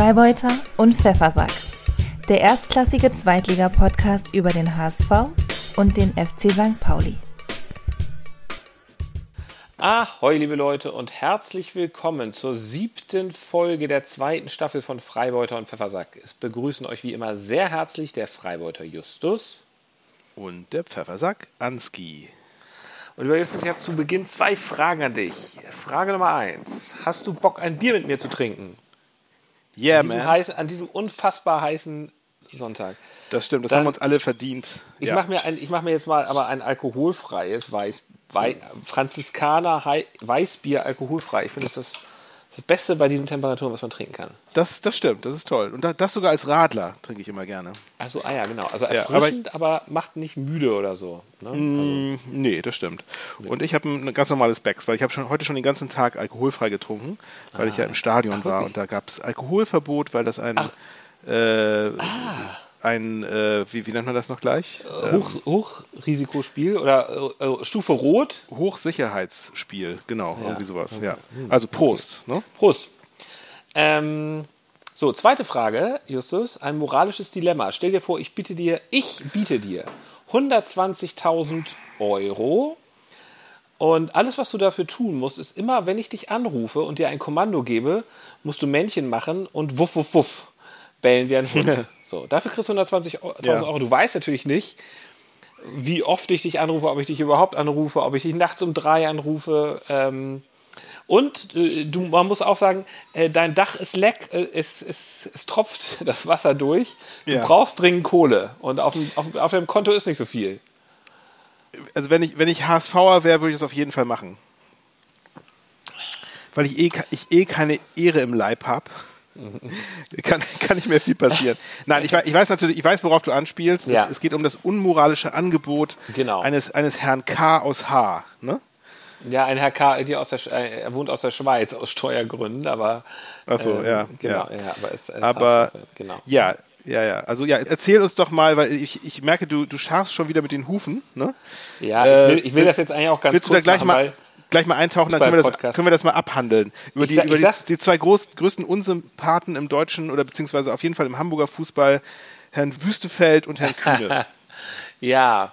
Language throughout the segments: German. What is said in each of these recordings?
Freibeuter und Pfeffersack. Der erstklassige Zweitliga-Podcast über den HSV und den FC St. Pauli. Ahoi, liebe Leute, und herzlich willkommen zur siebten Folge der zweiten Staffel von Freibeuter und Pfeffersack. Es begrüßen euch wie immer sehr herzlich der Freibeuter Justus und der Pfeffersack Anski. Und lieber Justus, ich habe zu Beginn zwei Fragen an dich. Frage Nummer eins: Hast du Bock, ein Bier mit mir zu trinken? Yeah, an diesem, man. heiß, an diesem unfassbar heißen Sonntag. Das stimmt, das Dann- haben uns alle verdient. Ich Ja. mache mir, ein- ich mach mir jetzt mal aber ein alkoholfreies Weiß, Wei, Franziskaner Hei- Weißbier alkoholfrei. Ich finde, das das, Beste bei diesen Temperaturen, was man trinken kann. Das, das stimmt, das ist toll. Und da- das sogar als Radler trinke ich immer gerne. Also, ah ja, genau. Also Ja, aber- erfrischend, aber, macht nicht müde oder so. Ne? Mm, nee, das stimmt. Und ich habe ein ganz normales Becks, weil ich habe schon heute schon den ganzen Tag alkoholfrei getrunken, weil ich ja im Stadion war Ah. wirklich? und da gab es Alkoholverbot, weil das ein äh, Ah. Ein äh, wie, wie nennt man das noch gleich? Äh, Hoch, Hochrisikospiel oder äh, äh, Stufe Rot. Hochsicherheitsspiel, genau, irgendwie sowas. Ja. Also Prost. Ne? Prost. Ähm, so, zweite Frage, Justus. Ein moralisches Dilemma. Stell dir vor, ich biete dir, ich biete dir 120.000 Euro. Und alles, was du dafür tun musst, ist immer, wenn ich dich anrufe und dir ein Kommando gebe, musst du Männchen machen und wuff, wuff, wuff bellen wie ein Hund. so, dafür kriegst du 120.000 Ja. Euro. Du weißt natürlich nicht, wie oft ich dich anrufe, ob ich dich überhaupt anrufe, ob ich dich nachts um drei anrufe. Ähm, und äh, du, man muss auch sagen, äh, dein Dach ist leck, äh, es, es, es tropft das Wasser durch. Du Ja. brauchst dringend Kohle und auf, dem, auf, auf deinem Konto ist nicht so viel. also wenn ich, wenn ich HSVer wäre, würde ich das auf jeden Fall machen. Weil ich eh, ich eh keine Ehre im Leib habe. Kann, kann nicht mehr viel passieren. Nein, ich, ich weiß natürlich, ich weiß, worauf du anspielst. Ja. Es, es geht um das unmoralische Angebot Genau. eines, eines Herrn K. aus H. Ne? Ja, ein Herr K., die aus der, äh, er wohnt aus der Schweiz aus Steuergründen, aber. Ach so, ähm, ja, Genau, ja. ja, aber es, es Aber genau. ja, ja, ja. Also ja, erzähl uns doch mal, weil ich, ich merke, du, du scharfst schon wieder mit den Hufen. Ne? Ja, Äh, ich will, ich will das jetzt eigentlich auch ganz Willst du kurz da gleich machen, mal, gleich mal eintauchen, dann können wir, das, können wir das mal abhandeln. Über, Ich die, sag- über die, die zwei groß, größten Unsympathen im deutschen oder beziehungsweise auf jeden Fall im Hamburger Fußball, Herrn Wüstefeld und Herrn Kühne. Ja,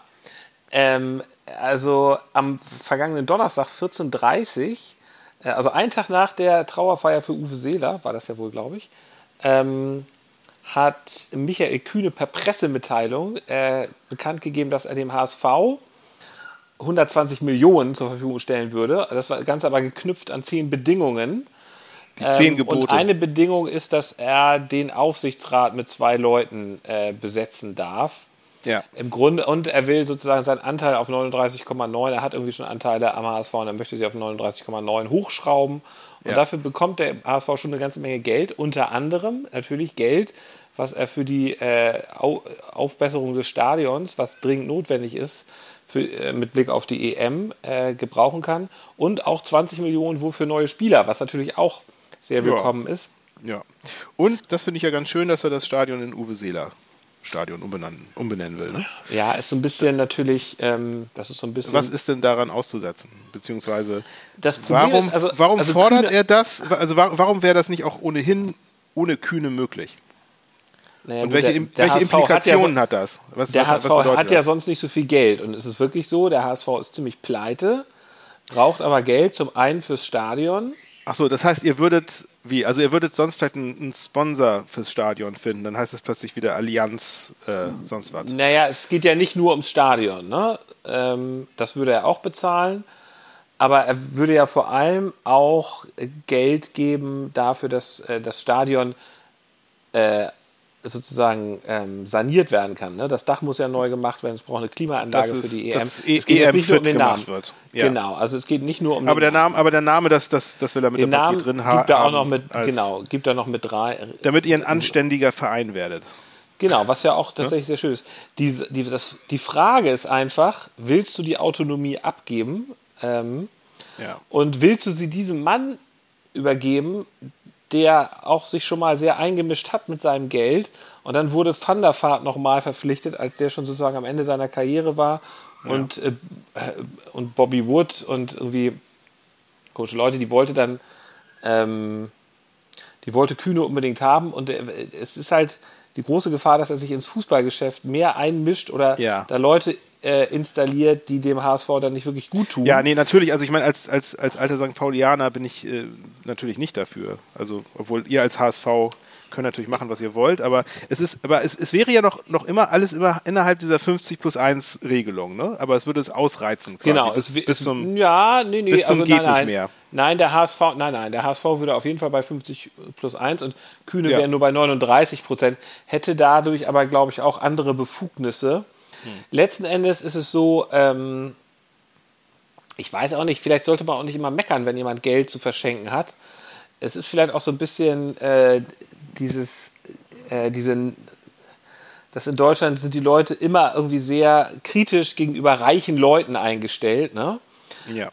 ähm, also am vergangenen Donnerstag 14.30 äh, also einen Tag nach der Trauerfeier für Uwe Seeler, war das ja wohl, glaube ich, ähm, hat Michael Kühne per Pressemitteilung äh, bekannt gegeben, dass er dem HSV 120 Millionen zur Verfügung stellen würde. Das war ganz aber geknüpft an zehn Bedingungen. Die zehn Ähm, Gebote. Und eine Bedingung ist, dass er den Aufsichtsrat mit zwei Leuten äh, besetzen darf. ja. Im Grunde, und er will sozusagen seinen Anteil auf 39,9, er hat irgendwie schon Anteile am HSV und er möchte sie auf 39,9 hochschrauben. Und Ja. dafür bekommt der HSV schon eine ganze Menge Geld, unter anderem natürlich Geld, was er für die äh, Au Aufbesserung des Stadions, was dringend notwendig ist, für, äh, mit Blick auf die EM äh, gebrauchen kann. Und auch 20 Millionen wohl für neue Spieler, was natürlich auch sehr willkommen ist. ja. Und das finde ich ja ganz schön, dass er das Stadion in Uwe Seeler Stadion umbenennen, umbenennen will. Ne? Ja, ist so ein bisschen natürlich, ähm, das ist so ein bisschen. Was ist denn daran auszusetzen? Beziehungsweise warum, ist, also- warum also fordert Kühne- er das? Also wa- warum wäre das nicht auch ohnehin ohne Kühne möglich? Naja, Und welche, der- welche HSV hat Implikationen ja, hat das? Was, Der was, HSV was hat ja das? sonst nicht so viel Geld und es ist wirklich so, der HSV ist ziemlich pleite, braucht aber Geld zum einen fürs Stadion. Ach so, das heißt, ihr würdet, wie? Also ihr würdet sonst vielleicht einen, einen Sponsor fürs Stadion finden, dann heißt es plötzlich wieder Allianz, äh, sonst was. Naja, es geht ja nicht nur ums Stadion, ne? Ähm, das würde er auch bezahlen. Aber er würde ja vor allem auch Geld geben dafür, dass äh, das Stadion äh, sozusagen ähm, saniert werden kann. Ne? Das Dach muss ja neu gemacht werden, es braucht eine Klimaanlage es- für die EM. dass E- es geht EM nicht nur um den Namen. wird. Ja. Genau, also es geht nicht nur um Aber den der Name, aber der Name, das, das, das will er mit dem Namen drin ha gibt er auch haben, noch mit, genau, gibt er noch mit drei. Damit ihr ein anständiger Verein werdet. Genau, was ja auch tatsächlich sehr schön ist. Die, die, das, die Frage ist einfach, willst du die Autonomie abgeben ähm, Ja. und willst du sie diesem Mann übergeben, der auch sich schon mal sehr eingemischt hat mit seinem Geld. Und dann wurde Van der Vaart nochmal verpflichtet, als der schon sozusagen am Ende seiner Karriere war. Und, äh, und Bobby Wood und irgendwie komische Leute, die wollte dann ähm, die wollte Kühne unbedingt haben. Und äh, es ist halt die große Gefahr, dass er sich ins Fußballgeschäft mehr einmischt oder Ja. da Leute äh, installiert, die dem HSV dann nicht wirklich gut tun. Ja, nee, natürlich. Also ich meine, als, als, als alter St. Paulianer bin ich äh, natürlich nicht dafür. Also, obwohl ihr als HSV könnt natürlich machen, was ihr wollt, aber es ist, aber es, es wäre ja noch, noch immer alles immer innerhalb dieser 50 plus 1 Regelung, ne? Aber es würde es ausreizen quasi. Genau, bis, es, bis zum, ja, nee, nee, bis zum also geht nein, nicht mehr. Nein, der HSV, nein, nein, der HSV würde auf jeden Fall bei 50 plus 1 und Kühne Ja. wäre nur bei 39 Prozent, hätte dadurch aber, glaube ich, auch andere Befugnisse. Hm. Letzten Endes ist es so, ähm, ich weiß auch nicht, vielleicht sollte man auch nicht immer meckern, wenn jemand Geld zu verschenken hat. Es ist vielleicht auch so ein bisschen äh, dieses, äh, diesen, dass in Deutschland sind die Leute immer irgendwie sehr kritisch gegenüber reichen Leuten eingestellt, ne? ja.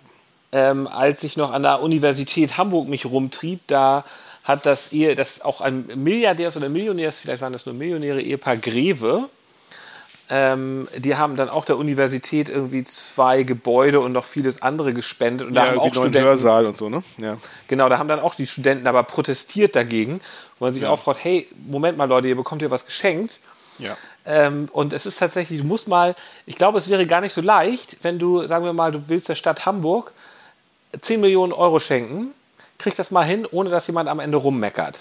ähm, als ich noch an der Universität Hamburg mich rumtrieb, da hat das Ehe, das auch ein Milliardärs oder Millionärs, vielleicht waren das nur Millionäre, Ehepaar Greve, ähm, die haben dann auch der Universität irgendwie zwei Gebäude und noch vieles andere gespendet. Und da ja, haben irgendwie auch Studenten, Hörsaal und so, ne? Ja. genau, da haben dann auch die Studenten aber protestiert dagegen, wo man sich auch fragt, hey, Moment mal Leute, ihr bekommt hier was geschenkt. Ja. Ähm, und es ist tatsächlich, du musst mal, ich glaube, es wäre gar nicht so leicht, wenn du, sagen wir mal, du willst der Stadt Hamburg 10 Millionen Euro schenken, krieg das mal hin, ohne dass jemand am Ende rummeckert.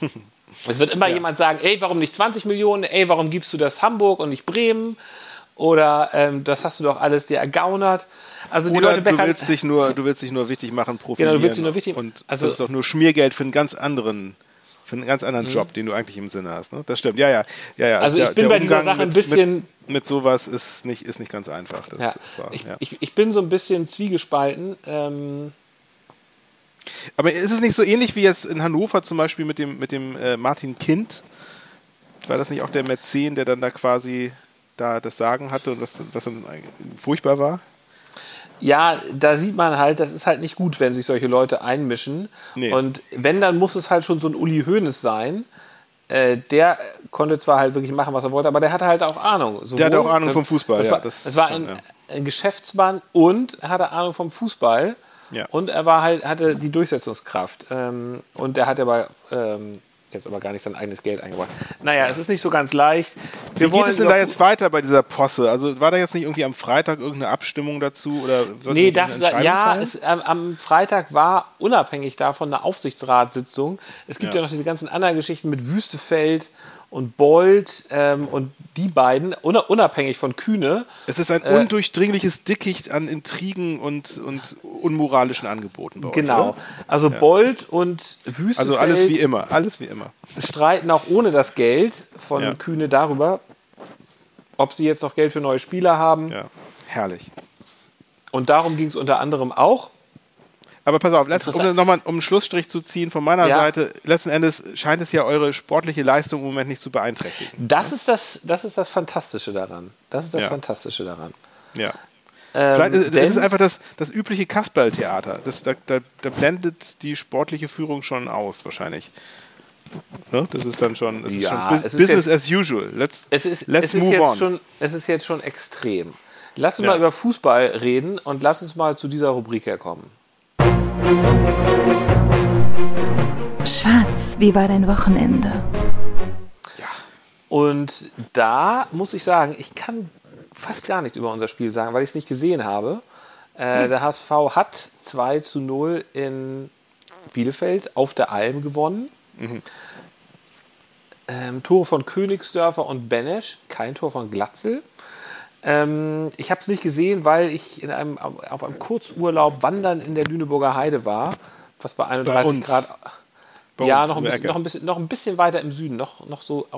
es wird immer jemand sagen, ey, warum nicht 20 Millionen? Ey, warum gibst du das Hamburg und nicht Bremen? Oder ähm, das hast du doch alles dir ergaunert. Also die Oder Leute du meckern. willst dich nur, du willst dich nur wichtig machen, profilieren. Genau, du willst dich nur wichtig- Und also- das ist doch nur Schmiergeld für einen ganz anderen, für einen ganz anderen Job, den du eigentlich im Sinne hast. Ne? Das stimmt. Ja, ja, ja, ja. Mhm. Also ich bin bei dieser Sache ein mit, bisschen- Mit, mit sowas ist nicht, ist nicht ganz einfach. Das ja, ist wahr. ich, ja. ich, ich bin so ein bisschen zwiegespalten. Ähm, Aber ist es nicht so ähnlich wie jetzt in Hannover zum Beispiel mit dem, mit dem äh, Martin Kind? War das nicht auch der Mäzen, der dann da quasi da das Sagen hatte und was, was dann furchtbar war? Ja, da sieht man halt, das ist halt nicht gut, wenn sich solche Leute einmischen. Nee. Und wenn, dann muss es halt schon so ein Uli Hoeneß sein. Äh, der konnte zwar halt wirklich machen, was er wollte, aber der hatte halt auch Ahnung. Der hatte Sowohl- auch Ahnung vom Fußball, Das ja, war, das das war stimmt, ein, ja. ein Geschäftsmann und er hatte Ahnung vom Fußball. Ja. Und er war halt, hatte die Durchsetzungskraft. Ähm, und er hat aber ähm, jetzt aber gar nicht sein eigenes Geld eingebracht. Naja, es ist nicht so ganz leicht. Wir Wie geht es denn da jetzt weiter bei dieser Posse? Also war da jetzt nicht irgendwie am Freitag irgendeine Abstimmung dazu? Oder Nee, da, ja, es, ähm, am Freitag war unabhängig davon eine Aufsichtsratssitzung. Es gibt ja, Ja. noch diese ganzen anderen Geschichten mit Wüstefeld und Bold ähm, und die beiden, una- unabhängig von Kühne. es ist ein äh, undurchdringliches Dickicht an Intrigen und, und unmoralischen Angeboten bei euch. Genau. Oder? Also Bold und Wüstefeld Also alles wie immer. Alles wie immer. streiten auch ohne das Geld von Ja. Kühne darüber, ob sie jetzt noch Geld für neue Spieler haben. Ja. Herrlich. Und darum ging es unter anderem auch. Aber pass auf, letzt, um nochmal um einen Schlussstrich zu ziehen von meiner Ja. Seite, letzten Endes scheint es ja eure sportliche Leistung im Moment nicht zu beeinträchtigen. Das ist das, das ist das Fantastische daran. Das ist das Ja. Fantastische daran. Ja. Ähm, Vielleicht ist, es ist einfach das, das übliche Kasperl-Theater. Da, da, da blendet die sportliche Führung schon aus, wahrscheinlich. Ne? Das ist dann schon, es ist Ja, schon bus es ist Business jetzt- as usual. Let's, Es ist, let's es ist, move jetzt on. schon, es ist jetzt schon extrem. Lass uns Ja. mal über Fußball reden und lass uns mal zu dieser Rubrik herkommen. Schatz, wie war dein Wochenende? Und da muss ich sagen, ich kann fast gar nichts über unser Spiel sagen, weil ich es nicht gesehen habe. Äh, Der HSV hat 2 zu 0 in Bielefeld auf der Alm gewonnen. Ähm, Tore von Königsdörfer und Benesch, kein Tor von Glatzel. Ähm, ich habe es nicht gesehen, weil ich in einem, auf einem Kurzurlaub wandern in der Lüneburger Heide war, was bei 31 uns. Grad. Bei ja, noch ein, bisschen, noch, ein bisschen, noch ein bisschen weiter im Süden, noch, noch so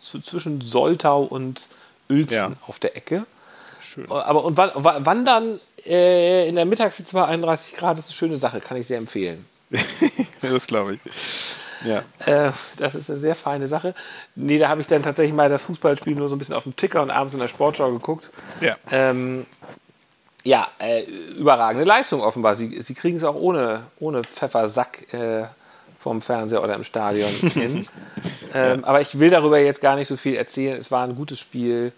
zwischen Soltau und Uelzen Ja. auf der Ecke. Schön. Aber und wa- wa- wandern äh, in der Mittagshitze bei 31 Grad ist eine schöne Sache, kann ich sehr empfehlen. das glaube ich. Ja. Äh, das ist eine sehr feine Sache. Nee, da habe ich dann tatsächlich mal das Fußballspiel nur so ein bisschen auf dem Ticker und abends in der Sportschau geguckt. Ja. Ähm, ja, äh, überragende Leistung offenbar. Sie, sie kriegen es auch ohne, ohne Pfeffersack äh, vom Fernseher oder im Stadion hin. Ähm, Aber ich will darüber jetzt gar nicht so viel erzählen. Es war ein gutes Spiel.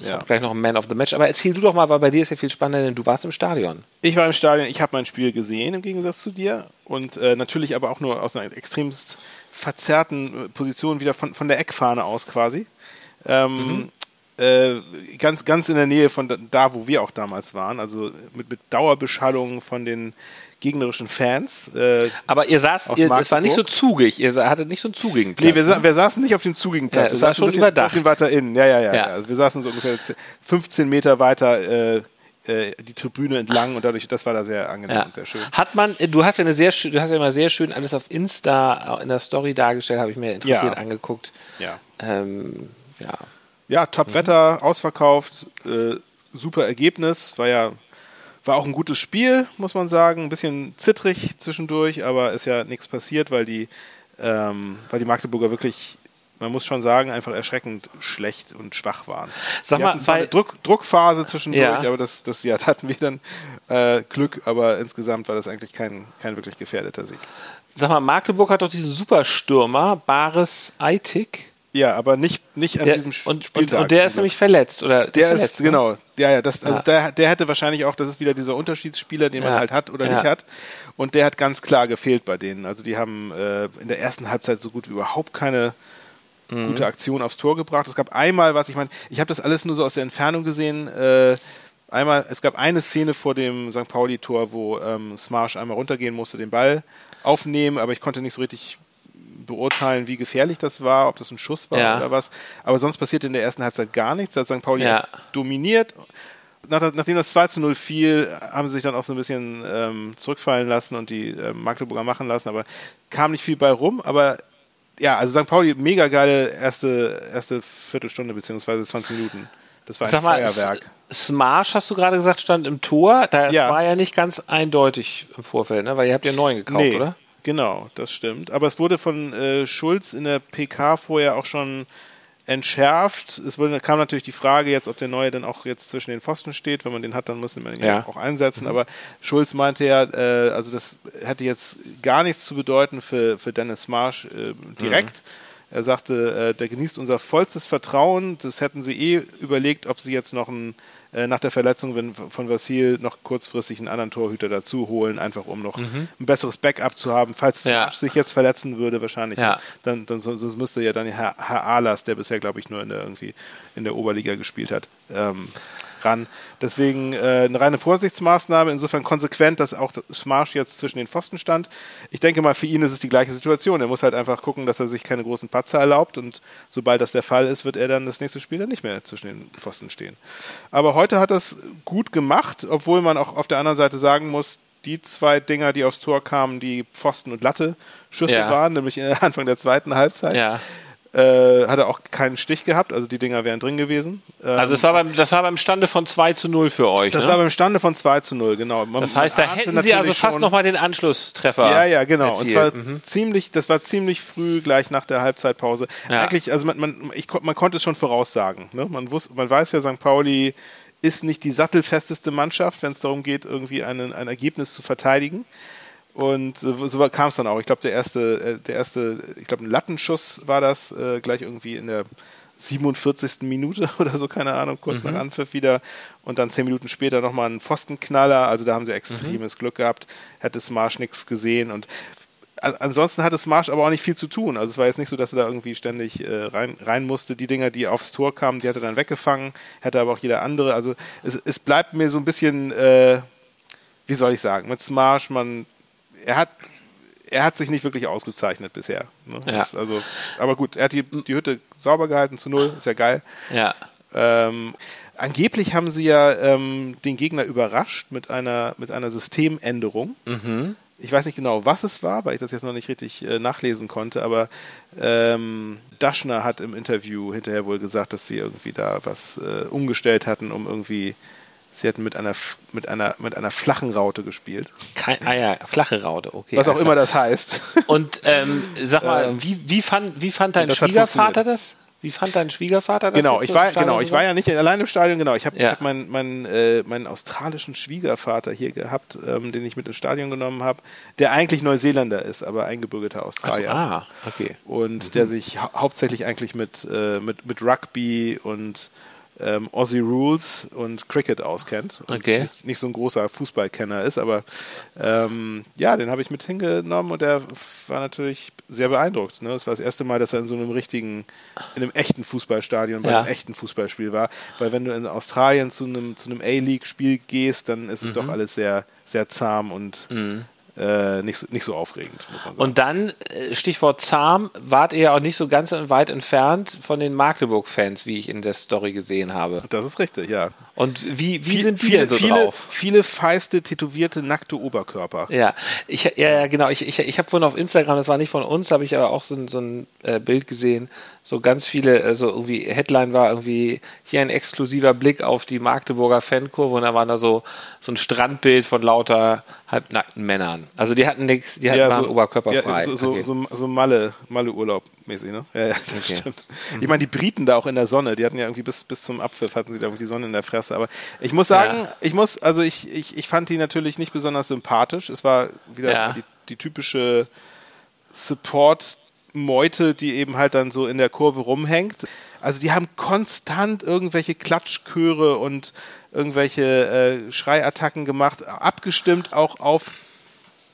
Ich Ja. habe gleich noch einen Man of the Match. Aber erzähl du doch mal, weil bei dir ist ja viel spannender, denn du warst im Stadion. Ich war im Stadion, ich habe mein Spiel gesehen im Gegensatz zu dir und äh, natürlich aber auch nur aus einer extremst verzerrten äh, Position wieder von, von der Eckfahne aus quasi. Ähm, mhm. äh, ganz, ganz in der Nähe von da, wo wir auch damals waren, also mit, mit Dauerbeschallung von den gegnerischen Fans. Äh, Aber ihr saß, ihr, es war nicht so zugig, ihr hattet nicht so einen zugigen Platz. Nee, wir, ne? wir saßen nicht auf dem zugigen Platz, ja, wir saßen schon ein bisschen, bisschen weiter innen. Ja, ja, ja, ja. Wir saßen so ungefähr 15 Meter weiter äh, die Tribüne entlang und dadurch, das war da sehr angenehm ja. und sehr schön. Hat man, du hast ja eine sehr du hast ja immer sehr schön alles auf Insta in der Story dargestellt, habe ich mir interessiert ja. angeguckt. Ja. Ähm, ja. Ja, Top-Wetter, mhm. ausverkauft, äh, super Ergebnis, war ja war auch ein gutes Spiel, muss man sagen. Ein bisschen zittrig zwischendurch, aber ist ja nichts passiert, weil die, ähm, weil die Magdeburger wirklich, man muss schon sagen, einfach erschreckend schlecht und schwach waren. Sag Sie mal, zwar eine Druck, Druckphase zwischendurch, ja. aber das, das ja, da hatten wir dann äh, Glück, aber insgesamt war das eigentlich kein, kein wirklich gefährdeter Sieg. Sag mal, Magdeburg hat doch diesen Superstürmer, Baris Aitik. Ja, aber nicht, nicht an der, diesem und, und, und, der ist nämlich verletzt, oder? Der verletzt, ist, ne? genau. Ja, ja, das, also ja. Der, der hätte wahrscheinlich auch, das ist wieder dieser Unterschiedsspieler, den ja. man halt hat oder ja. nicht hat. Und der hat ganz klar gefehlt bei denen. Also die haben äh, in der ersten Halbzeit so gut wie überhaupt keine mhm. gute Aktion aufs Tor gebracht. Es gab einmal, was ich meine, ich habe das alles nur so aus der Entfernung gesehen, äh, einmal, es gab eine Szene vor dem St. Pauli-Tor, wo ähm, Smarsh einmal runtergehen musste, den Ball aufnehmen, aber ich konnte nicht so richtig beurteilen, wie gefährlich das war, ob das ein Schuss war ja. oder was. Aber sonst passierte in der ersten Halbzeit gar nichts. Da hat St. Pauli ja. dominiert. Nach, nachdem das 2 zu 0 fiel, haben sie sich dann auch so ein bisschen ähm, zurückfallen lassen und die äh, Magdeburger machen lassen, aber kam nicht viel bei rum. Aber ja, also St. Pauli, mega geile erste, erste Viertelstunde beziehungsweise 20 Minuten. Das war ein Sag mal, Feuerwerk. Smarsh, hast du gerade gesagt, stand im Tor. Da ja. war ja nicht ganz eindeutig im Vorfeld, ne? weil ihr habt ja neun gekauft, nee. oder? Genau, das stimmt. Aber es wurde von äh, Schulz in der PK vorher auch schon entschärft. Es wurde, kam natürlich die Frage jetzt, ob der Neue dann auch jetzt zwischen den Pfosten steht. Wenn man den hat, dann muss man ihn ja. auch einsetzen. Aber Schulz meinte ja, äh, also das hätte jetzt gar nichts zu bedeuten für, für Dennis Marsch äh, direkt. Mhm. Er sagte, äh, der genießt unser vollstes Vertrauen. Das hätten sie eh überlegt, ob sie jetzt noch einen äh, nach der Verletzung von Vasil noch kurzfristig einen anderen Torhüter dazu holen, einfach um noch mhm. ein besseres Backup zu haben. Falls ja. sich jetzt verletzen würde, wahrscheinlich, ja. dann, dann sonst müsste ja dann Herr, Herr Ahlers, der bisher, glaube ich, nur in der, irgendwie in der Oberliga gespielt hat, ähm, ran. Deswegen äh, eine reine Vorsichtsmaßnahme, insofern konsequent, dass auch Smarsch jetzt zwischen den Pfosten stand. Ich denke mal, für ihn ist es die gleiche Situation. Er muss halt einfach gucken, dass er sich keine großen Patzer erlaubt und sobald das der Fall ist, wird er dann das nächste Spiel dann nicht mehr zwischen den Pfosten stehen. Aber heute hat er es gut gemacht, obwohl man auch auf der anderen Seite sagen muss, die zwei Dinger, die aufs Tor kamen, die Pfosten und Latte Schüsse ja. waren, nämlich Anfang der zweiten Halbzeit. Ja. Äh, hat er auch keinen Stich gehabt, also die Dinger wären drin gewesen. Ähm, also das war, beim, das war beim Stande von 2 zu 0 für euch. Das ne? war beim Stande von 2 zu 0, genau. Man, das heißt, da hätten Sie also fast nochmal den Anschlusstreffer. Ja, ja, genau. Erzielt. Und zwar mhm. ziemlich, das war ziemlich früh, gleich nach der Halbzeitpause. Ja. Eigentlich, also man, man, ich, man konnte es schon voraussagen. Ne? Man, wusste, man weiß ja, St. Pauli ist nicht die sattelfesteste Mannschaft, wenn es darum geht, irgendwie einen, ein Ergebnis zu verteidigen. Und so kam es dann auch. Ich glaube, der erste, äh, der erste, ich glaube, ein Lattenschuss war das, äh, gleich irgendwie in der 47. Minute oder so, keine Ahnung, kurz mhm. nach Anpfiff wieder. Und dann zehn Minuten später nochmal ein Pfostenknaller. Also da haben sie extremes mhm. Glück gehabt. Hätte Smarsch nichts gesehen. Und ansonsten hatte Smarsch aber auch nicht viel zu tun. Also es war jetzt nicht so, dass er da irgendwie ständig äh, rein, rein musste. Die Dinger, die aufs Tor kamen, die hat er dann weggefangen. Hätte aber auch jeder andere. Also es, es bleibt mir so ein bisschen, äh, wie soll ich sagen, mit Smarsch, man er hat er hat sich nicht wirklich ausgezeichnet bisher. Ne? Ja. Also, aber gut, er hat die, die Hütte sauber gehalten zu null, ist ja geil. Ja. Ähm, angeblich haben sie ja ähm, den Gegner überrascht mit einer, mit einer Systemänderung. Mhm. Ich weiß nicht genau, was es war, weil ich das jetzt noch nicht richtig äh, nachlesen konnte, aber ähm, Daschner hat im Interview hinterher wohl gesagt, dass sie irgendwie da was äh, umgestellt hatten, um irgendwie Sie hätten mit einer, mit einer, mit einer flachen Raute gespielt. Kein, ah ja, flache Raute, okay. Was auch immer das heißt. Und ähm, sag mal, ähm, wie, wie, fand, wie fand dein Schwiegervater das? Wie fand dein Schwiegervater das? Genau, ich war, genau, ich war ja nicht allein im Stadion, genau. Ich habe ja. hab meinen, meinen, äh, meinen australischen Schwiegervater hier gehabt, ähm, den ich mit ins Stadion genommen habe, der eigentlich Neuseeländer ist, aber eingebürgerter Australier. So, ah, okay. Und mhm. der sich hau hauptsächlich eigentlich mit, äh, mit, mit Rugby und ähm, Aussie Rules und Cricket auskennt und Okay. nicht, so ein großer Fußballkenner ist, aber ähm, ja, den habe ich mit hingenommen und der war natürlich sehr beeindruckt. Ne? Es war das erste Mal, dass er in so einem richtigen, in einem echten Fußballstadion bei Ja. einem echten Fußballspiel war, weil wenn du in Australien zu einem, zu einem A-League-Spiel gehst, dann ist es Mhm. doch alles sehr, sehr zahm und äh, nicht, so, nicht so aufregend. Und dann, äh, Stichwort zahm, wart ihr ja auch nicht so ganz weit entfernt von den Magdeburg-Fans, wie ich in der Story gesehen habe. das ist richtig, ja. Und wie, wie Viel- sind die viele, denn so viele, drauf? Viele feiste, tätowierte, nackte Oberkörper. Ja, ich, ja, genau. Ich, ich, ich habe vorhin auf Instagram, das war nicht von uns, habe ich aber auch so ein, so ein äh, Bild gesehen. So ganz viele, äh, so irgendwie, Headline war irgendwie hier ein exklusiver Blick auf die Magdeburger Fankurve und da war da so, so ein Strandbild von lauter halbnackten Männern. Also die hatten nichts, die hatten, waren oberkörperfrei. Ja, so, so, Okay. so, so Malle, Malle-Urlaub mäßig, ne? Ja, ja, das Okay. stimmt. Ich meine, die Briten da auch in der Sonne, die hatten ja irgendwie bis, bis zum Abpfiff hatten sie da irgendwie die Sonne in der Fresse. Aber ich muss sagen, Ja. ich muss, also ich, ich, ich fand die natürlich nicht besonders sympathisch. Es war wieder Ja. die, die typische Support-Meute, die eben halt dann so in der Kurve rumhängt. Also die haben konstant irgendwelche Klatschchöre und irgendwelche äh, Schreiattacken gemacht, abgestimmt auch auf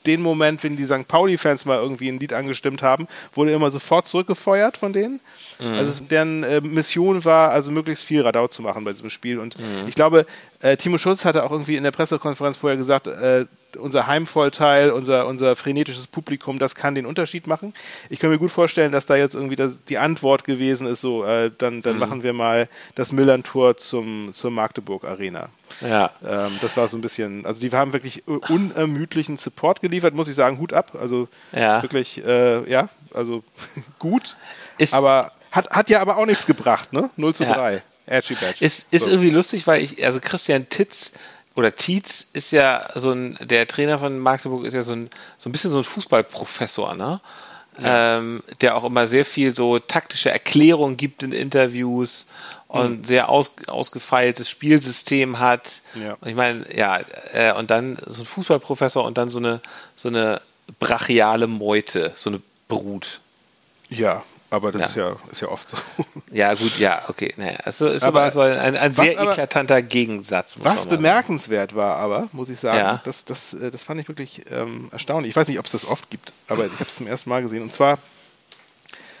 den Moment, wenn die St. Pauli-Fans mal irgendwie ein Lied angestimmt haben, wurde immer sofort zurückgefeuert von denen. Also es- deren äh, Mission war, also möglichst viel Radau zu machen bei diesem Spiel. Und ich glaube, äh, Timo Schulz hatte auch irgendwie in der Pressekonferenz vorher gesagt, äh, unser Heimvorteil, unser, unser frenetisches Publikum, das kann den Unterschied machen. Ich kann mir gut vorstellen, dass da jetzt irgendwie das, die Antwort gewesen ist, so, äh, dann, dann machen wir mal das Millern-Tor zum, zur Magdeburg Arena. ja. Ähm, das war so ein bisschen, also die haben wirklich unermüdlichen Support geliefert, muss ich sagen, Hut ab. Also Ja. wirklich, äh, ja, also gut. Ist- aber hat, hat ja aber auch nichts gebracht, ne? 0 zu Ja. 3. Edgy Badge. Ist, ist So. irgendwie lustig, weil ich, also Christian Titz oder Tietz ist ja so ein, der Trainer von Magdeburg ist ja so ein, so ein bisschen so ein Fußballprofessor, ne? Ähm, der auch immer sehr viel so taktische Erklärungen gibt in Interviews und sehr aus, ausgefeiltes Spielsystem hat. Ja. Und ich meine, ja, äh, und dann so ein Fußballprofessor und dann so eine, so eine brachiale Meute, so eine Brut. Ja, aber das Ist, ja, ist ja oft so. Ja, gut, ja, okay. Naja, also ist Aber aber, es war ein, ein was sehr aber- eklatanter Gegensatz. Was bemerkenswert war aber, muss ich sagen, Ja. das, das, äh, das fand ich wirklich ähm, erstaunlich. Ich weiß nicht, ob es das oft gibt, aber ich habe es zum ersten Mal gesehen. Und zwar,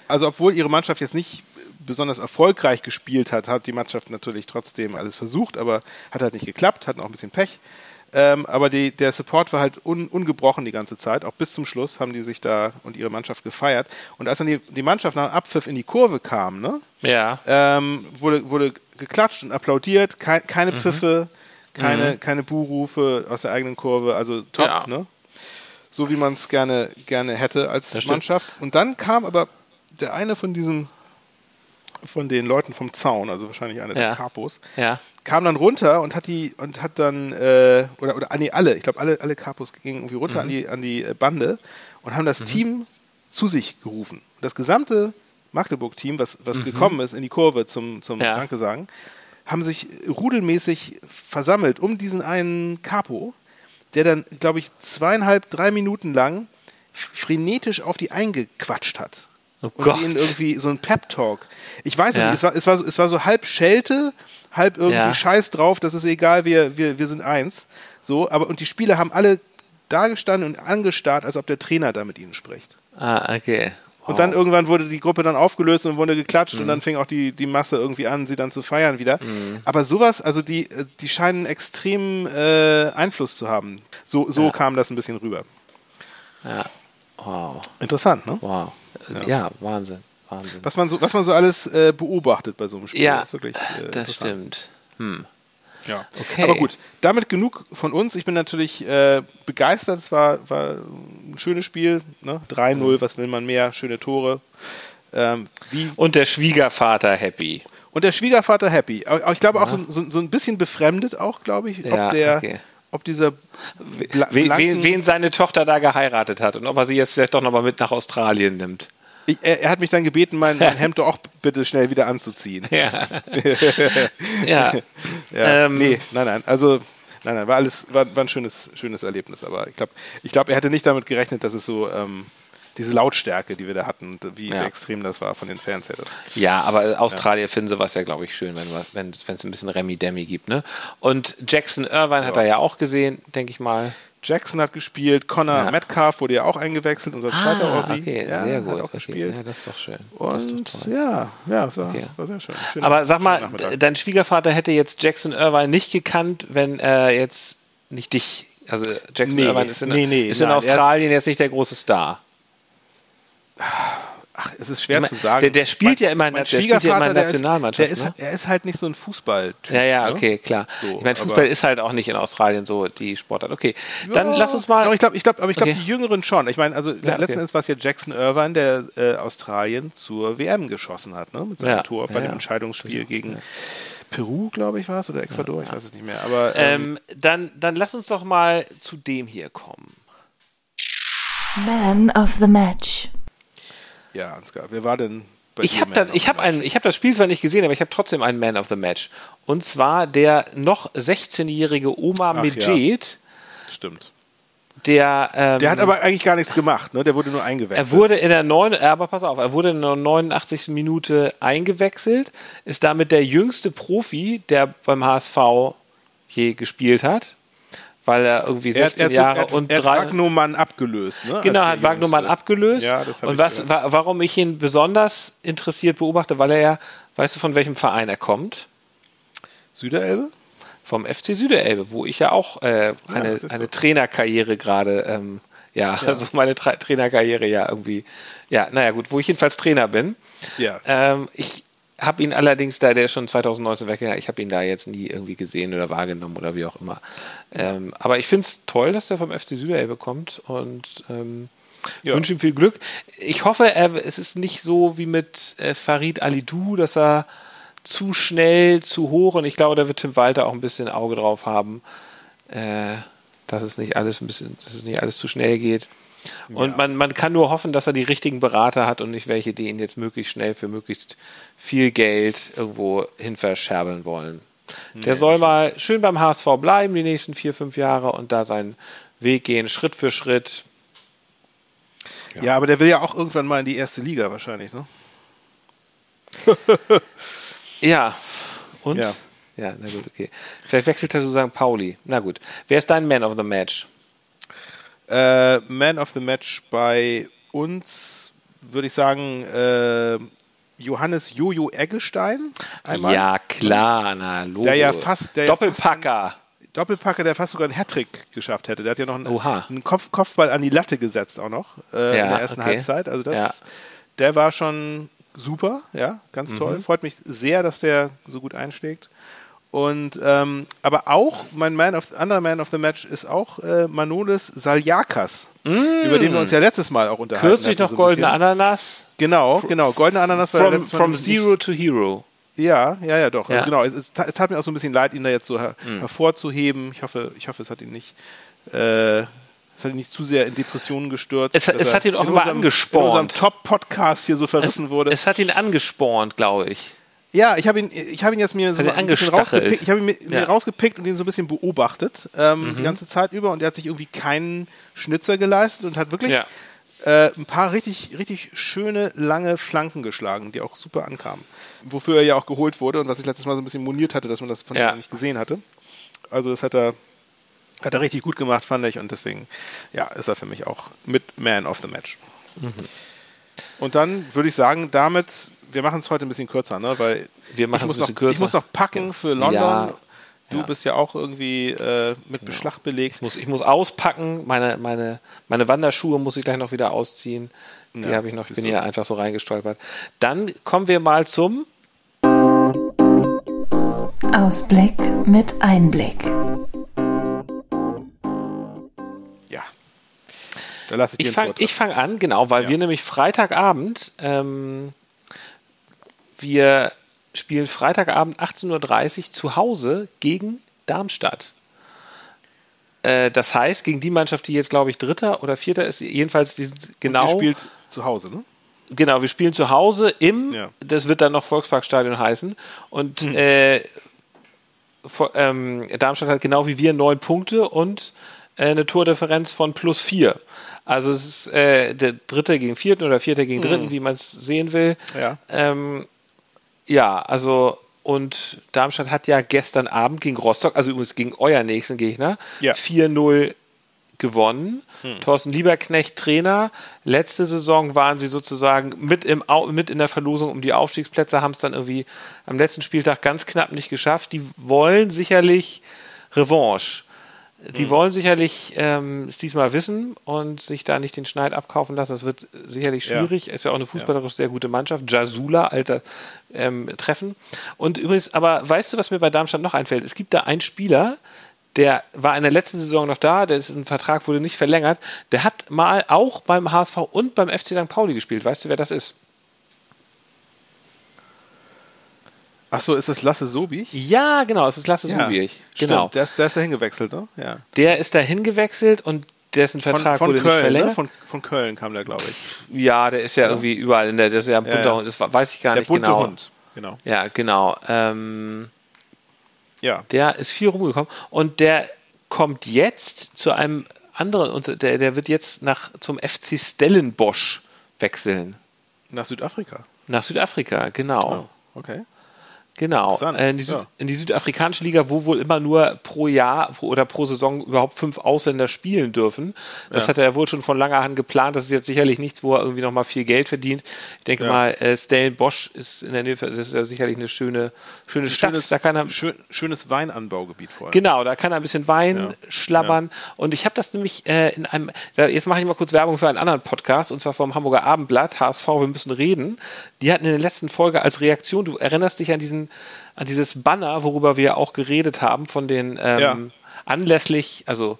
also obwohl ihre Mannschaft jetzt nicht besonders erfolgreich gespielt hat, hat die Mannschaft natürlich trotzdem alles versucht, aber hat halt nicht geklappt, hatten auch ein bisschen Pech. Ähm, aber die, der Support war halt un, ungebrochen die ganze Zeit. Auch bis zum Schluss haben die sich da und ihre Mannschaft gefeiert. Und als dann die, die Mannschaft nach Abpfiff in die Kurve kam, ne, Ja. ähm, wurde, wurde geklatscht und applaudiert, Kei- Mhm. keine Pfiffe, keine, keine Buhrufe aus der eigenen Kurve, also top, Ja. ne? So wie man es gerne, gerne hätte als. Mannschaft. Und dann kam aber der eine von diesen, von den Leuten vom Zaun, also wahrscheinlich einer Ja. der Capos, Ja. kam dann runter und hat die und hat dann äh, oder oder ah, nee, alle, ich glaube alle alle Capos gingen irgendwie runter Mhm. an die an die äh, Bande und haben das Team zu sich gerufen. Das gesamte Magdeburg Team, was was gekommen ist in die Kurve zum zum Mhm. Ja. Danke sagen, haben sich rudelmäßig versammelt um diesen einen Capo, der dann glaube ich zweieinhalb drei Minuten lang frenetisch auf die eingequatscht hat. Oh und Gott. ihnen irgendwie so ein Pep-Talk. Ich weiß Ja. es nicht, es war, es, war so, es war so halb Schelte, halb irgendwie Ja. Scheiß drauf, das ist egal, wir, wir, wir sind eins. So, aber und die Spieler haben alle da gestanden und angestarrt, als ob der Trainer da mit ihnen spricht. Ah, okay. Und dann irgendwann wurde die Gruppe dann aufgelöst und wurde geklatscht Mhm. und dann fing auch die, die Masse irgendwie an, sie dann zu feiern wieder. Aber sowas, also die, äh, die scheinen extrem äh, Einfluss zu haben. So, so kam das ein bisschen rüber. Ja. Wow. Interessant, ne? Wow. Ja, Wahnsinn. Wahnsinn. Was man so, was man so alles äh, beobachtet bei so einem Spiel. ja, Das ist wirklich, äh, das interessant. stimmt. Hm. Ja. Okay. Aber gut, damit genug von uns. Ich bin natürlich äh, begeistert. Es war, war ein schönes Spiel. Ne? 3-0, Mhm. was will man mehr? Schöne Tore. Ähm, wie, Und der Schwiegervater happy. und der Schwiegervater happy. Aber aber ich glaube auch so, so, so ein bisschen befremdet auch, glaube ich, Ja, ob der, okay. Ob dieser bla Wen, wen seine Tochter da geheiratet hat und ob er sie jetzt vielleicht doch nochmal mit nach Australien nimmt. ich, er, er hat mich dann gebeten, mein, mein Hemd doch auch bitte schnell wieder anzuziehen. Ja. ja. Ja, Ähm, nee, nein, nein. Also, nein, nein, war alles, war, war ein schönes, schönes Erlebnis. Aber ich glaube, ich glaub, er hätte nicht damit gerechnet, dass es so, ähm, diese Lautstärke, die wir da hatten, wie Ja. extrem das war von den Fans her. Das. Ja, aber Australier finden sowas ja, glaube ich, schön, wenn was- wenn es ein bisschen Remi-Demi gibt. Ne? Und Jackson Irvine hat Ja. er ja auch gesehen, denke ich mal. Jackson hat gespielt, Connor Ja. Metcalf wurde ja auch eingewechselt, unser zweiter Ah, Aussie. okay, ja, sehr gut. Hat auch okay. gespielt. Ja, das ist doch schön. Das Und doch ja, ja, es war, Okay. war sehr schön. Schöner- Aber sag mal, dein Schwiegervater hätte jetzt Jackson Irvine nicht gekannt, wenn er jetzt nicht dich. Also Jackson Nee, Irvine ist in, nee, nee, ist in nein, er ist- Australien jetzt nicht der große Star. Ach, es ist schwer Ich mein, zu sagen. der- der spielt ja immer in mein der- der spielt ja immer in der ist- Nationalmannschaft, Der ist, ne? er ist halt nicht so ein Fußballtyp. Ja, ja, ne? okay, klar. So, ich meine, aber- Fußball ist halt auch nicht in Australien so die Sportart. Okay, dann Ja, lass uns mal. Doch, ich glaube, ich glaub, aber ich glaube, Okay. die Jüngeren schon. Ich meine, also okay. letzten Endes war es ja Jackson Irvine, der äh, Australien zur WM geschossen hat, ne? Mit seinem Ja, Tor bei ja, dem ja. Entscheidungsspiel gegen Peru, glaube ich, war es, oder Ecuador, ich weiß es nicht mehr. Aber ähm, ähm, dann, dann lass uns doch mal zu dem hier kommen. Man of the Match. Ja, Ansgar, wer war denn bei Ich habe das, ich the hab Match? ein, ich hab das Spiel zwar nicht gesehen, aber ich habe trotzdem einen Man of the Match. Und zwar der noch 16-jährige Omar Ach, Medjed, Stimmt. der. Ähm, Der hat aber eigentlich gar nichts gemacht, ne? Der wurde nur eingewechselt. Er wurde in der neun, aber pass auf, er wurde in der 89. Minute eingewechselt, ist damit der jüngste Profi, der beim HSV je gespielt hat, weil er irgendwie er hat, 16 er hat, Jahre er und er hat drei. Wagnumann abgelöst. Ne? Genau, hat Jüngste. abgelöst. Ja, das und was, wa warum ich ihn besonders interessiert beobachte, weil er ja, weißt du, von welchem Verein er kommt? Süderelbe? Vom FC Süderelbe, wo ich ja auch äh, eine, ist eine so. Trainerkarriere gerade, ähm, ja, also meine Tra Trainerkarriere ja irgendwie, ja, naja gut, wo ich jedenfalls Trainer bin. Ja. Ähm, ich habe ihn allerdings, da der ist schon 2019 weggegangen, ich habe ihn da jetzt nie irgendwie gesehen oder wahrgenommen oder wie auch immer. Ähm, aber ich finde es toll, dass er vom FC Süderelbe kommt und ähm, Ja. wünsche ihm viel Glück. Ich hoffe, er, es ist nicht so wie mit äh, Farid Alidou, dass er zu schnell, zu hoch und ich glaube, da wird Tim Walter auch ein bisschen Auge drauf haben, äh, dass es nicht alles ein bisschen, dass es nicht alles zu schnell geht. Und man, man kann nur hoffen, dass er die richtigen Berater hat und nicht welche, die ihn jetzt möglichst schnell für möglichst viel Geld irgendwo hin verscherbeln wollen. Der soll mal schön beim HSV bleiben die nächsten vier, fünf Jahre und da seinen Weg gehen, Schritt für Schritt. Ja. aber der will ja auch irgendwann mal in die erste Liga wahrscheinlich, ne? Ja. Und? Ja. Ja, na gut, okay. Vielleicht wechselt er zu St. Pauli. Na gut. Wer ist dein Man of the Match? Äh, Man of the Match bei uns würde ich sagen äh, Johannes Jojo Eggestein. Einmal. Ja, klar, na, Logo. Der ja fast- der ja Doppelpacker. Doppelpacker, der fast sogar einen Hattrick geschafft hätte. Der hat ja noch einen, einen Kopf, Kopfball an die Latte gesetzt auch noch äh, Ja, in der ersten okay. Halbzeit. Also das, Ja. der war schon super, ja, ganz toll. Mhm. Freut mich sehr, dass der so gut einschlägt. Und ähm, aber auch mein Man of anderer Man of the Match ist auch äh, Manolis Saljakas, über den wir uns ja letztes Mal auch unterhalten Mm. Kürzlich hatten, noch so goldene bisschen. Ananas. Genau, genau. Goldene Ananas war ja From, letztes Mal from Zero to Hero. ja, ja, ja, doch. Ja. Hm. Also genau, es, es, es tat mir auch so ein bisschen leid, ihn da jetzt so her hervorzuheben. Ich hoffe, ich hoffe, es hat ihn nicht, äh, es hat ihn nicht zu sehr in Depressionen gestürzt. Es es hat ihn auch immer angespornt. In unserem Top-Podcast hier so verrissen wurde. Es hat ihn angespornt, glaube ich. Ja, ich habe ihn, ich habe ihn jetzt mir so ein bisschen rausgepickt. Ich habe ihn mir, Ja. rausgepickt und ihn so ein bisschen beobachtet ähm, die ganze Zeit über und er hat sich irgendwie keinen Schnitzer geleistet und hat wirklich Ja. äh, ein paar richtig, richtig schöne, lange Flanken geschlagen, die auch super ankamen. Wofür er ja auch geholt wurde und was ich letztes Mal so ein bisschen moniert hatte, dass man das von Ja. ihm nicht gesehen hatte. Also das hat er, hat er richtig gut gemacht, fand ich. Und deswegen, ja, ist er für mich auch mit Man of the Match. Mhm. Und dann würde ich sagen, damit, wir machen es heute ein bisschen kürzer, ne? Weil Wir machen ich es muss ein bisschen noch, kürzer. Ich muss noch packen für London. Ja. Du Ja. bist ja auch irgendwie äh, mit Beschlag belegt. Ich muss, ich muss auspacken, meine, meine, meine Wanderschuhe muss ich gleich noch wieder ausziehen. Die Ja, habe ich noch, ich bin du. hier einfach so reingestolpert. Dann kommen wir mal zum Ausblick mit Einblick. Ja. Da lasse ich dir Ich den fange fang an, genau, weil Ja. wir nämlich Freitagabend, ähm, wir spielen Freitagabend 18.30 Uhr zu Hause gegen Darmstadt. Äh, das heißt, gegen die Mannschaft, die jetzt, glaube ich, Dritter oder Vierter ist, jedenfalls die sind genau. Ihr spielt zu Hause, ne? Genau, wir spielen zu Hause im, Ja. das wird dann noch Volksparkstadion heißen. Und äh, vor- ähm, Darmstadt hat genau wie wir neun Punkte und äh, eine Tordifferenz von plus vier. Also es ist äh, der Dritte gegen Vierten oder Vierter gegen Dritten, wie man es sehen will. Ja. Ähm, ja, also und Darmstadt hat ja gestern Abend gegen Rostock, also übrigens gegen euer nächsten Gegner, Ja. 4-0 gewonnen. Thorsten Lieberknecht Trainer. Letzte Saison waren sie sozusagen mit, im, mit in der Verlosung um die Aufstiegsplätze, haben es dann irgendwie am letzten Spieltag ganz knapp nicht geschafft. Die wollen sicherlich Revanche. Die wollen sicherlich ähm, es diesmal wissen und sich da nicht den Schneid abkaufen lassen. Das wird sicherlich Ja. schwierig. Ist ja auch eine fußballerisch sehr gute Mannschaft. Jasula, alter ähm, Treffen. Und übrigens, aber weißt du, was mir bei Darmstadt noch einfällt? Es gibt da einen Spieler, der war in der letzten Saison noch da, der ein Vertrag wurde nicht verlängert. Der hat mal auch beim HSV und beim FC St. Pauli gespielt. Weißt du, wer das ist? Ach so, ist das Lasse Sobich? Ja, genau, es ist Lasse Subiech. Genau. Stimmt, der ist, der ist da hingewechselt, ne? Ja. Der ist dahin gewechselt und dessen Von, Vertrag von wurde nicht Köln, verlängert. ne? Von, von Köln kam der, glaube ich. Ja, der ist ja, irgendwie überall in der, der ist ja ein bunter ja. Hund, das weiß ich gar Der nicht bunte genau. Hund. Genau. Ja, genau. Ähm, Ja. der ist viel rumgekommen und der kommt jetzt zu einem anderen, und der, der wird jetzt nach zum FC Stellenbosch wechseln. Nach Südafrika. Nach Südafrika, genau. Oh, okay. Genau. Äh, in, die ja. in die südafrikanische Liga, wo wohl immer nur pro Jahr oder pro Saison überhaupt fünf Ausländer spielen dürfen. Das Ja. hat er wohl schon von langer Hand geplant. Das ist jetzt sicherlich nichts, wo er irgendwie nochmal viel Geld verdient. Ich denke Ja. mal, äh, Stellenbosch ist in der Nähe, das ist ja sicherlich eine schöne, schöne Stadt. Schönes, da kann er, schön, schönes Weinanbaugebiet vor allem. Genau, da kann er ein bisschen Wein Ja. schlabbern. Und ich habe das nämlich äh, in einem, jetzt mache ich mal kurz Werbung für einen anderen Podcast, und zwar vom Hamburger Abendblatt, HSV, wir müssen reden. Die hatten in der letzten Folge als Reaktion, du erinnerst dich an diesen, an dieses Banner, worüber wir auch geredet haben, von den ähm, Ja. anlässlich, also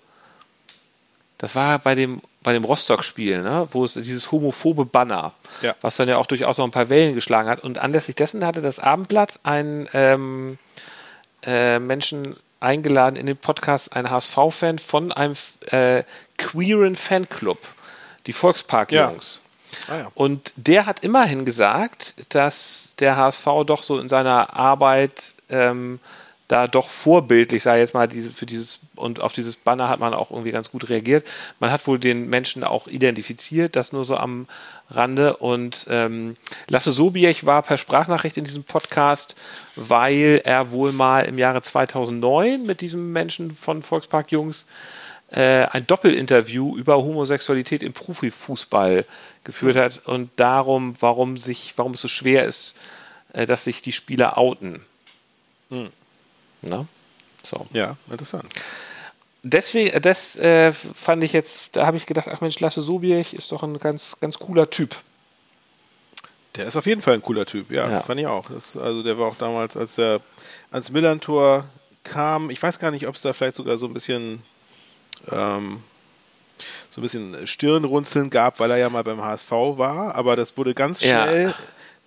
das war bei dem, bei dem Rostock-Spiel, ne, wo es dieses homophobe Banner, Ja. was dann ja auch durchaus noch ein paar Wellen geschlagen hat. Und anlässlich dessen hatte das Abendblatt einen ähm, äh, Menschen eingeladen in den Podcast, ein HSV-Fan von einem äh, queeren Fanclub, die Volkspark-Jungs. Ah, ja. Und der hat immerhin gesagt, dass der HSV doch so in seiner Arbeit ähm, da doch vorbildlich, sei jetzt mal, diese, für dieses, und auf dieses Banner hat man auch irgendwie ganz gut reagiert. Man hat wohl den Menschen auch identifiziert, das nur so am Rande. Und ähm, Lasse Sobiech war per Sprachnachricht in diesem Podcast, weil er wohl mal im Jahre 2009 mit diesem Menschen von Volkspark Jungs äh, ein Doppelinterview über Homosexualität im Profifußball geführt hat und darum, warum sich, warum es so schwer ist, äh, dass sich die Spieler outen. Na? So. Ja, interessant. Deswegen, äh, das äh, fand ich jetzt, da habe ich gedacht, ach Mensch, Lasse Sobiech ist doch ein ganz, ganz cooler Typ. Der ist auf jeden Fall ein cooler Typ, ja, Ja. fand ich auch. Das, also der war auch damals, als er ans Millantor kam, ich weiß gar nicht, ob es da vielleicht sogar so ein bisschen ähm, so ein bisschen Stirnrunzeln gab, weil er ja mal beim HSV war, aber das wurde ganz Ja. schnell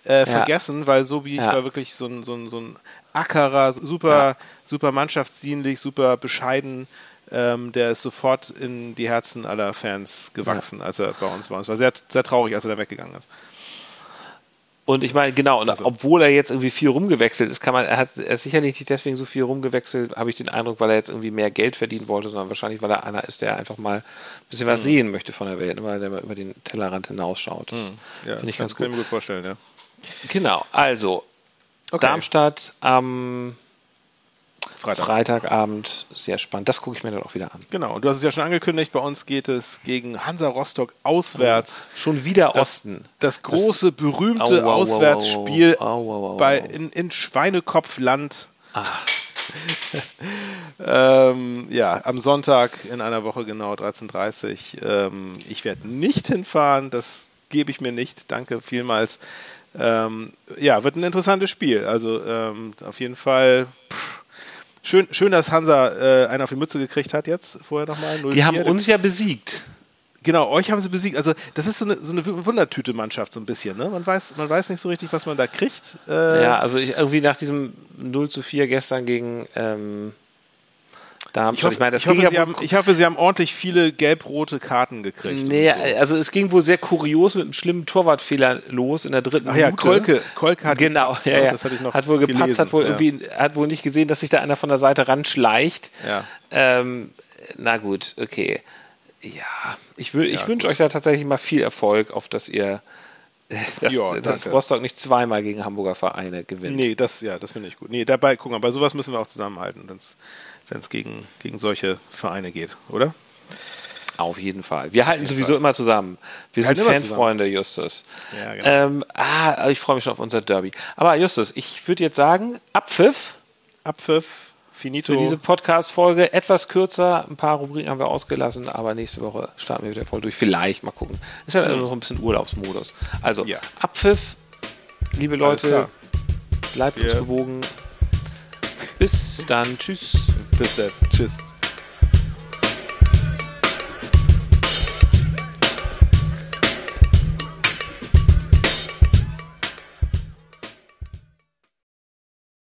äh, vergessen, weil so wie ich Ja. war wirklich so ein, so ein, so ein Ackerer, super, super mannschaftsdienlich, super bescheiden. Ähm, der ist sofort in die Herzen aller Fans gewachsen, als er bei uns war. Es war sehr, sehr traurig, als er da weggegangen ist. Und ich meine, genau, und Also- obwohl er jetzt irgendwie viel rumgewechselt ist, kann man, er hat er sicherlich nicht deswegen so viel rumgewechselt, habe ich den Eindruck, weil er jetzt irgendwie mehr Geld verdienen wollte, sondern wahrscheinlich, weil er einer ist, der einfach mal ein bisschen Mhm. was sehen möchte von der Welt, weil der mal über den Tellerrand hinausschaut. Das Ja, Finde ich ganz kann ich gut. mir gut vorstellen, ja. Genau, also Okay. Darmstadt am Freitag. Freitagabend, sehr spannend. Das gucke ich mir dann auch wieder an. Genau, und du hast es ja schon angekündigt, bei uns geht es gegen Hansa Rostock auswärts. Schon wieder Das, Osten. das große, berühmte Au, au, au, au, Auswärtsspiel au, au, au, bei, in, in Schweinekopfland. ähm, ja, am Sonntag in einer Woche genau 13.30 Uhr. Ähm, ich werde nicht hinfahren, das gebe ich mir nicht. Danke vielmals. Ähm, ja, wird ein interessantes Spiel. Also ähm, auf jeden Fall. Pff, schön, schön, dass Hansa äh, einen auf die Mütze gekriegt hat jetzt. Vorher nochmal. Die haben uns ja besiegt. Genau, euch haben sie besiegt. Also das ist so eine, so eine Wundertüte-Mannschaft so ein bisschen. Ne? Man, weiß, man weiß nicht so richtig, was man da kriegt. Äh, Ja, also ich, irgendwie nach diesem 0 zu 4 gestern gegen ähm, ich, Darmstadt. hoffe, ich meine, das ich, hoffe, sie haben, ich hoffe, sie haben ordentlich viele gelb-rote Karten gekriegt. Nee, so. also es ging wohl sehr kurios mit einem schlimmen Torwartfehler los in der dritten Ach ja, Minute. Kolke, Kolke hat Genau, gepatzt, ja, ja. das hatte ich noch hat wohl gepatzt, gelesen. hat wohl ja. irgendwie, hat wohl nicht gesehen, dass sich da einer von der Seite ranschleicht. Ja. Ähm, na gut, okay. Ja, ich, Ja, ich wünsche euch da tatsächlich mal viel Erfolg, auf dass ihr dass, Ja, dass. Rostock nicht zweimal gegen Hamburger Vereine gewinnt. Nee, das, ja, das finde ich gut. Nee, dabei, guck mal, bei sowas müssen wir auch zusammenhalten, wenn es gegen, gegen solche Vereine geht, oder? Auf jeden Fall. Wir halten sowieso Fall. immer zusammen. Wir halten sind Fanfreunde, Justus. Ja, genau. ähm, ah, ich freue mich schon auf unser Derby. Aber Justus, ich würde jetzt sagen, Abpfiff Abpfiff, finito. für diese Podcast-Folge. Etwas kürzer, ein paar Rubriken haben wir ausgelassen, aber nächste Woche starten wir wieder voll durch. Vielleicht, mal gucken. Ist ja immer so ein bisschen Urlaubsmodus. Also, Ja. Abpfiff, liebe Leute, bleibt uns Wir- gewogen. Bis dann. Tschüss. Bis dann. Tschüss.